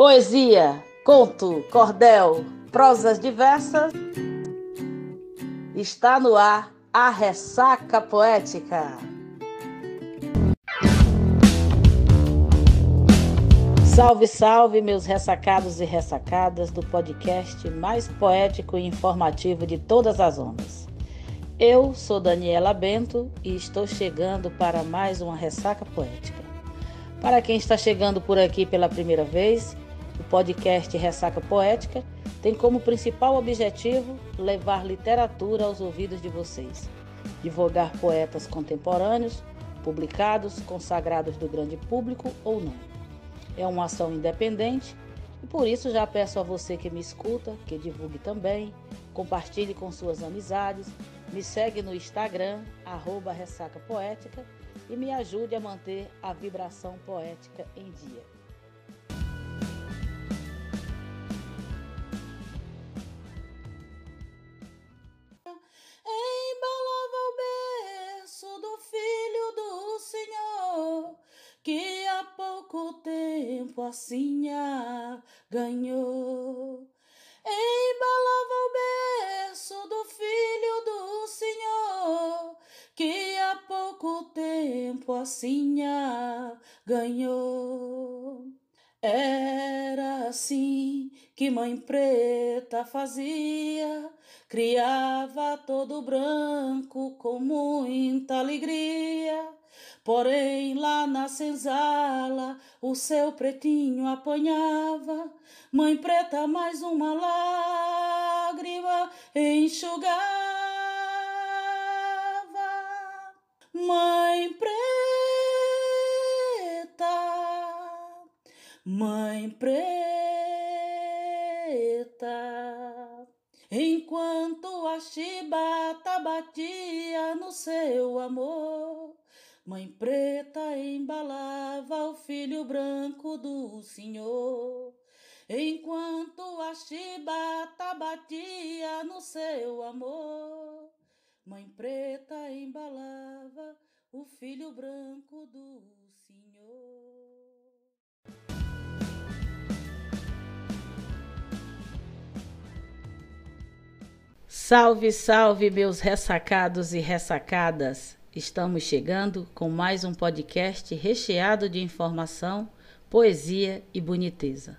Poesia, conto, cordel, prosas diversas. Está no ar a ressaca poética. Salve, salve, meus ressacados e ressacadas do podcast mais poético e informativo de todas as ondas. Eu sou Daniela Bento e estou chegando para mais uma ressaca poética. Para quem está chegando por aqui pela primeira vez, o podcast Ressaca Poética tem como principal objetivo levar literatura aos ouvidos de vocês, divulgar poetas contemporâneos, publicados, consagrados do grande público ou não. É uma ação independente e por isso já peço a você que me escuta que divulgue também, compartilhe com suas amizades, me segue no Instagram, arroba Ressaca Poética, e me ajude a manter a vibração poética em dia. Tempo assim ganhou. Embalava o berço do filho do Senhor, que há pouco tempo assim ganhou. Era assim que mãe preta fazia, criava todo branco com muita alegria Porém, lá na senzala, o seu pretinho apanhava, mãe preta, mais uma lágrima enxugava. Mãe preta, mãe preta, enquanto a chibata batia no seu amor Mãe preta embalava o filho branco do Senhor, enquanto a chibata batia no seu amor. Mãe preta embalava o filho branco do Senhor. Salve, salve, meus ressacados e ressacadas! Estamos chegando com mais um podcast recheado de informação, poesia e boniteza.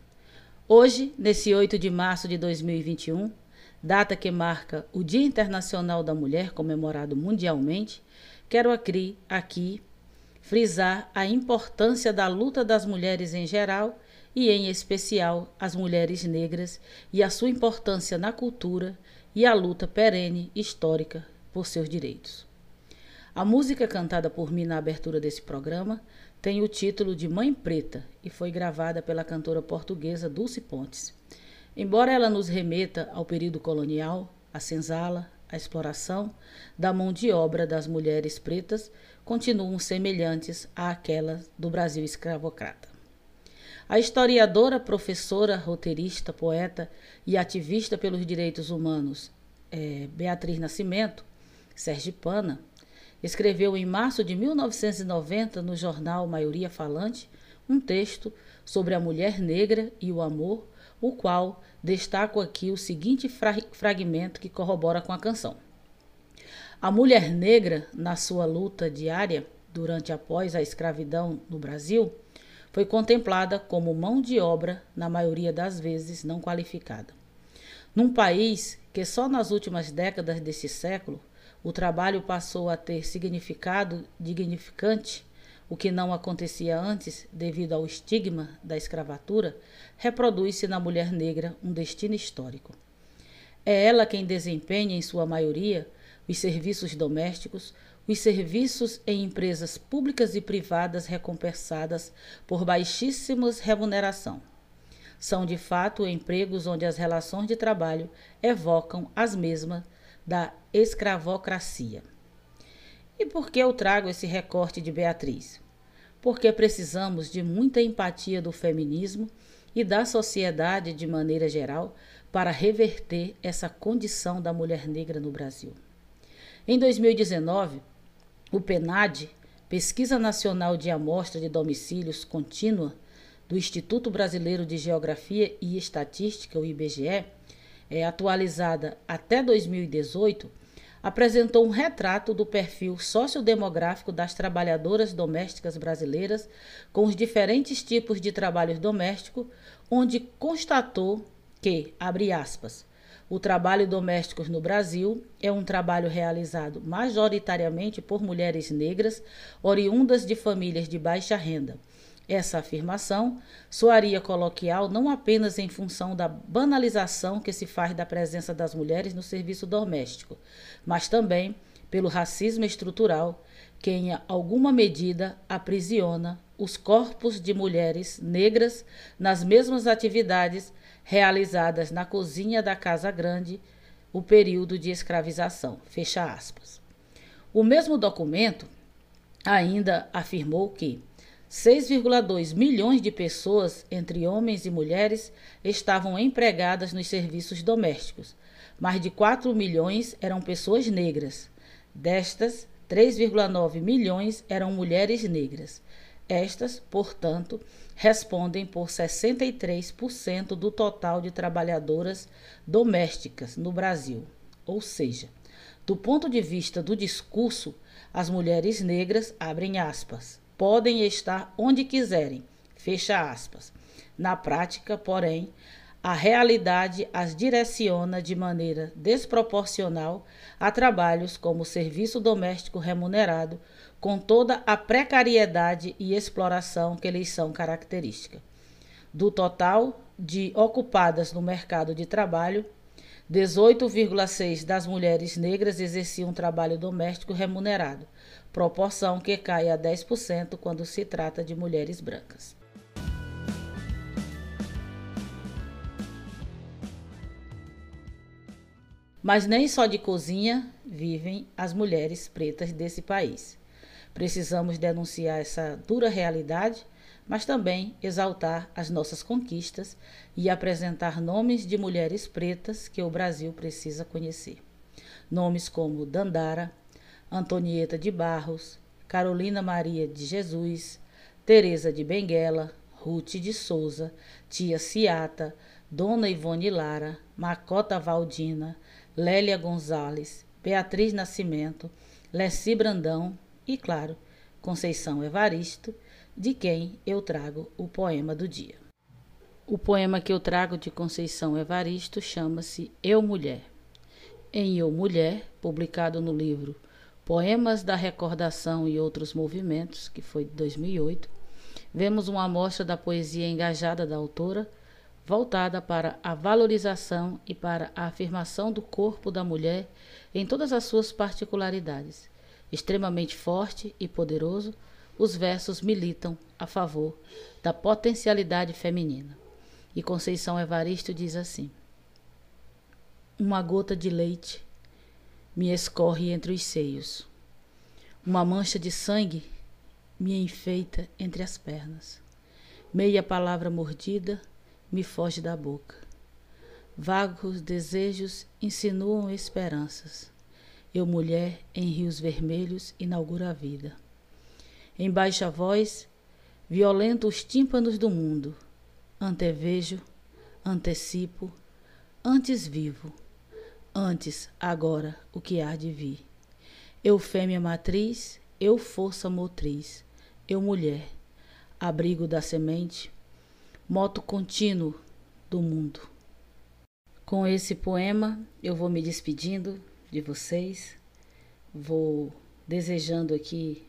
Hoje, nesse 8 de março de 2021, data que marca o Dia Internacional da Mulher, comemorado mundialmente, quero aqui, aqui frisar a importância da luta das mulheres em geral e, em especial, as mulheres negras e a sua importância na cultura e a luta perene histórica por seus direitos. A música cantada por mim na abertura desse programa tem o título de Mãe Preta e foi gravada pela cantora portuguesa Dulce Pontes. Embora ela nos remeta ao período colonial, a senzala, a exploração da mão de obra das mulheres pretas continuam semelhantes àquelas do Brasil escravocrata. A historiadora, professora, roteirista, poeta e ativista pelos direitos humanos é, Beatriz Nascimento, sergipana, escreveu em março de 1990 no jornal Maioria Falante um texto sobre a mulher negra e o amor, o qual destaco aqui o seguinte fra fragmento que corrobora com a canção. A mulher negra, na sua luta diária durante após a escravidão no Brasil, foi contemplada como mão de obra, na maioria das vezes não qualificada. Num país que só nas últimas décadas desse século o trabalho passou a ter significado dignificante, o que não acontecia antes devido ao estigma da escravatura, reproduz-se na mulher negra um destino histórico. É ela quem desempenha, em sua maioria, os serviços domésticos, os serviços em empresas públicas e privadas recompensadas por baixíssimas remuneração. São, de fato, empregos onde as relações de trabalho evocam as mesmas da escravocracia. E por que eu trago esse recorte de Beatriz? Porque precisamos de muita empatia do feminismo e da sociedade de maneira geral para reverter essa condição da mulher negra no Brasil. Em 2019, o PENAD, Pesquisa Nacional de Amostra de Domicílios Contínua, do Instituto Brasileiro de Geografia e Estatística, o IBGE, é, atualizada até 2018, apresentou um retrato do perfil sociodemográfico das trabalhadoras domésticas brasileiras com os diferentes tipos de trabalhos domésticos, onde constatou que, abre aspas, o trabalho doméstico no Brasil é um trabalho realizado majoritariamente por mulheres negras, oriundas de famílias de baixa renda. Essa afirmação soaria coloquial não apenas em função da banalização que se faz da presença das mulheres no serviço doméstico, mas também pelo racismo estrutural que, em alguma medida, aprisiona os corpos de mulheres negras nas mesmas atividades realizadas na cozinha da Casa Grande, o período de escravização. Fecha aspas. O mesmo documento ainda afirmou que 6,2 milhões de pessoas, entre homens e mulheres, estavam empregadas nos serviços domésticos. Mais de 4 milhões eram pessoas negras. Destas, 3,9 milhões eram mulheres negras. Estas, portanto, respondem por 63% do total de trabalhadoras domésticas no Brasil. Ou seja, do ponto de vista do discurso, as mulheres negras abrem aspas podem estar onde quiserem. Fecha aspas. Na prática, porém, a realidade as direciona de maneira desproporcional a trabalhos como serviço doméstico remunerado, com toda a precariedade e exploração que lhes são características. Do total de ocupadas no mercado de trabalho, 18,6% das mulheres negras exerciam trabalho doméstico remunerado, proporção que cai a 10% quando se trata de mulheres brancas. Mas nem só de cozinha vivem as mulheres pretas desse país. Precisamos denunciar essa dura realidade, mas também exaltar as nossas conquistas e apresentar nomes de mulheres pretas que o Brasil precisa conhecer. Nomes como Dandara, Antonieta de Barros, Carolina Maria de Jesus, Teresa de Benguela, Ruth de Souza, Tia Ciata, Dona Ivone Lara, Macota Valdina, Lélia Gonzalez, Beatriz Nascimento, Lessi Brandão e, claro, Conceição Evaristo, de quem eu trago o poema do dia. O poema que eu trago de Conceição Evaristo chama-se Eu Mulher. Em Eu Mulher, publicado no livro Poemas da Recordação e Outros Movimentos, que foi de 2008, vemos uma amostra da poesia engajada da autora, voltada para a valorização e para a afirmação do corpo da mulher em todas as suas particularidades. Extremamente forte e poderoso, os versos militam a favor da potencialidade feminina. E Conceição Evaristo diz assim: Uma gota de leite me escorre entre os seios. Uma mancha de sangue me enfeita entre as pernas. Meia palavra mordida me foge da boca. Vagos desejos insinuam esperanças. Eu, mulher, em rios vermelhos, inauguro a vida. Em baixa voz, violento os tímpanos do mundo. Antevejo, antecipo, antes vivo antes, agora, o que há de vir. Eu fêmea matriz, eu força motriz, eu mulher, abrigo da semente, moto contínuo do mundo. Com esse poema, eu vou me despedindo de vocês, vou desejando aqui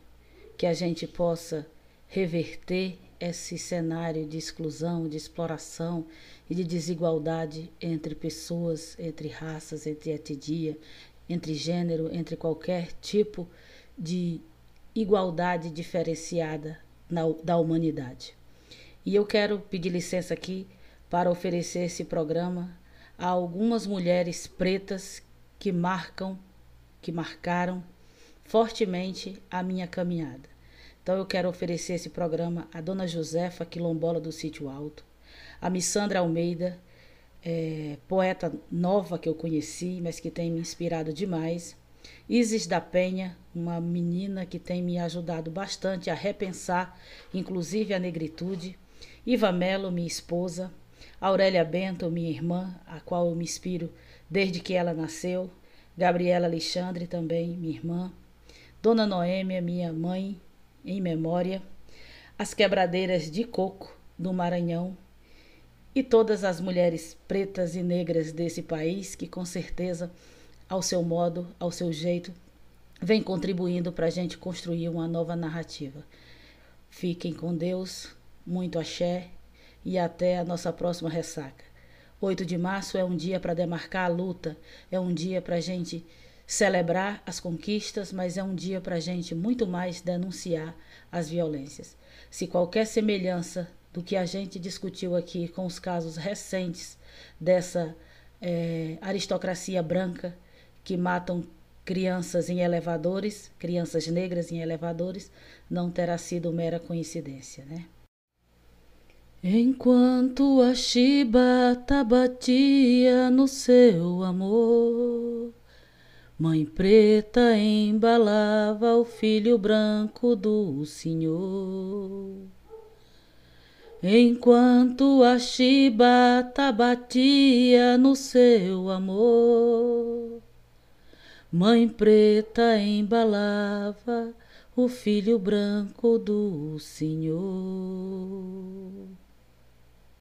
que a gente possa reverter esse cenário de exclusão, de exploração e de desigualdade entre pessoas, entre raças, entre etnia, entre gênero, entre qualquer tipo de igualdade diferenciada na, da humanidade. E eu quero pedir licença aqui para oferecer esse programa a algumas mulheres pretas que marcam, que marcaram fortemente a minha caminhada. Então eu quero oferecer esse programa à Dona Josefa Quilombola do Sítio Alto, a Missandra Almeida, é, poeta nova que eu conheci, mas que tem me inspirado demais. Isis da Penha, uma menina que tem me ajudado bastante a repensar, inclusive a negritude. Iva Melo, minha esposa, Aurélia Bento, minha irmã, a qual eu me inspiro desde que ela nasceu, Gabriela Alexandre também, minha irmã, Dona Noêmia, minha mãe, em memória, as quebradeiras de coco do Maranhão e todas as mulheres pretas e negras desse país que com certeza, ao seu modo, ao seu jeito, vem contribuindo para a gente construir uma nova narrativa. Fiquem com Deus, muito axé e até a nossa próxima ressaca. 8 de março é um dia para demarcar a luta, é um dia para a gente celebrar as conquistas, mas é um dia para a gente muito mais denunciar as violências. Se qualquer semelhança do que a gente discutiu aqui com os casos recentes dessa é, aristocracia branca que matam crianças em elevadores, crianças negras em elevadores, não terá sido mera coincidência, né? Enquanto a chibata batia no seu amor, Mãe preta embalava o filho branco do Senhor. Enquanto a chibata batia no seu amor, Mãe preta embalava o filho branco do Senhor.